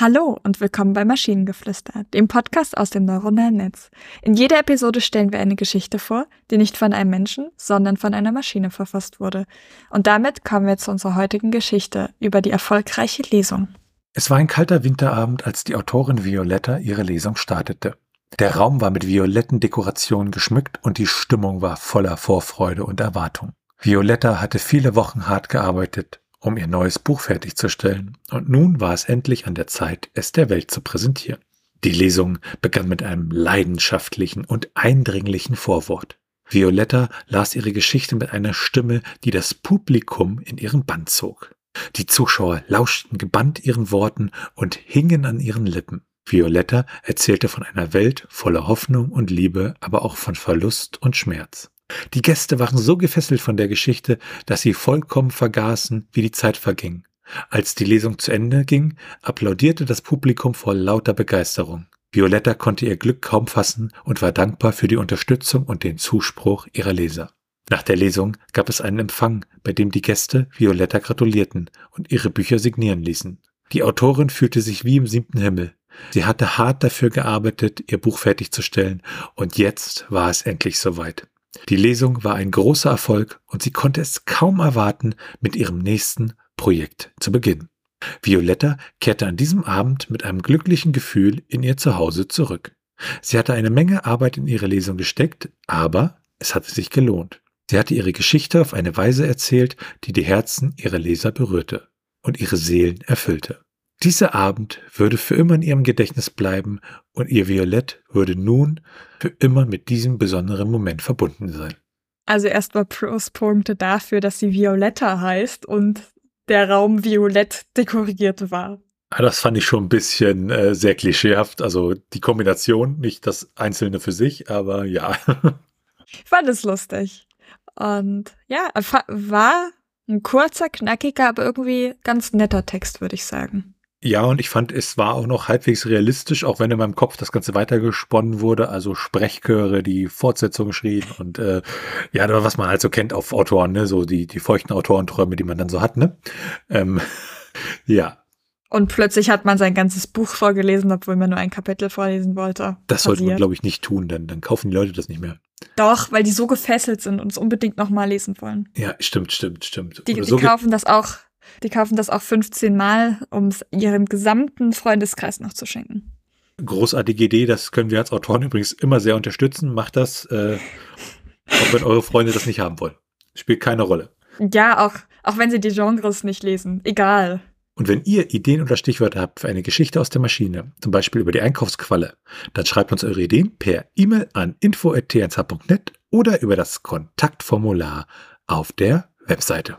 Hallo und willkommen bei Maschinengeflüster, dem Podcast aus dem neuronalen Netz. In jeder Episode stellen wir eine Geschichte vor, die nicht von einem Menschen, sondern von einer Maschine verfasst wurde. Und damit kommen wir zu unserer heutigen Geschichte über die erfolgreiche Lesung. Es war ein kalter Winterabend, als die Autorin Violetta ihre Lesung startete. Der Raum war mit violetten Dekorationen geschmückt und die Stimmung war voller Vorfreude und Erwartung. Violetta hatte viele Wochen hart gearbeitet um ihr neues Buch fertigzustellen, und nun war es endlich an der Zeit, es der Welt zu präsentieren. Die Lesung begann mit einem leidenschaftlichen und eindringlichen Vorwort. Violetta las ihre Geschichte mit einer Stimme, die das Publikum in ihren Bann zog. Die Zuschauer lauschten gebannt ihren Worten und hingen an ihren Lippen. Violetta erzählte von einer Welt voller Hoffnung und Liebe, aber auch von Verlust und Schmerz. Die Gäste waren so gefesselt von der Geschichte, dass sie vollkommen vergaßen, wie die Zeit verging. Als die Lesung zu Ende ging, applaudierte das Publikum vor lauter Begeisterung. Violetta konnte ihr Glück kaum fassen und war dankbar für die Unterstützung und den Zuspruch ihrer Leser. Nach der Lesung gab es einen Empfang, bei dem die Gäste Violetta gratulierten und ihre Bücher signieren ließen. Die Autorin fühlte sich wie im siebten Himmel. Sie hatte hart dafür gearbeitet, ihr Buch fertigzustellen, und jetzt war es endlich soweit. Die Lesung war ein großer Erfolg und sie konnte es kaum erwarten, mit ihrem nächsten Projekt zu beginnen. Violetta kehrte an diesem Abend mit einem glücklichen Gefühl in ihr Zuhause zurück. Sie hatte eine Menge Arbeit in ihre Lesung gesteckt, aber es hatte sich gelohnt. Sie hatte ihre Geschichte auf eine Weise erzählt, die die Herzen ihrer Leser berührte und ihre Seelen erfüllte. Dieser Abend würde für immer in ihrem Gedächtnis bleiben und ihr Violett würde nun für immer mit diesem besonderen Moment verbunden sein. Also erstmal Pluspunkte dafür, dass sie Violetta heißt und der Raum violett dekoriert war. Ah, das fand ich schon ein bisschen äh, sehr klischeehaft. Also die Kombination, nicht das Einzelne für sich, aber ja. Ich fand es lustig. Und ja, war ein kurzer, knackiger, aber irgendwie ganz netter Text, würde ich sagen. Ja, und ich fand, es war auch noch halbwegs realistisch, auch wenn in meinem Kopf das Ganze weitergesponnen wurde, also Sprechchöre, die Fortsetzung schrien und äh, ja, was man halt so kennt auf Autoren, ne, so die, die feuchten Autorenträume, die man dann so hat, ne? Ähm, ja. Und plötzlich hat man sein ganzes Buch vorgelesen, obwohl man nur ein Kapitel vorlesen wollte. Das sollte man, glaube ich, nicht tun, denn dann kaufen die Leute das nicht mehr. Doch, weil die so gefesselt sind und es unbedingt nochmal lesen wollen. Ja, stimmt, stimmt, stimmt. Die, die so kaufen das auch die kaufen das auch 15 Mal, um es ihrem gesamten Freundeskreis noch zu schenken. Großartige Idee, das können wir als Autoren übrigens immer sehr unterstützen. Macht das, äh, auch wenn eure Freunde das nicht haben wollen. Spielt keine Rolle. Ja, auch, auch wenn sie die Genres nicht lesen. Egal. Und wenn ihr Ideen oder Stichwörter habt für eine Geschichte aus der Maschine, zum Beispiel über die Einkaufsqualle, dann schreibt uns eure Ideen per E-Mail an info.tnz.net oder über das Kontaktformular auf der Webseite.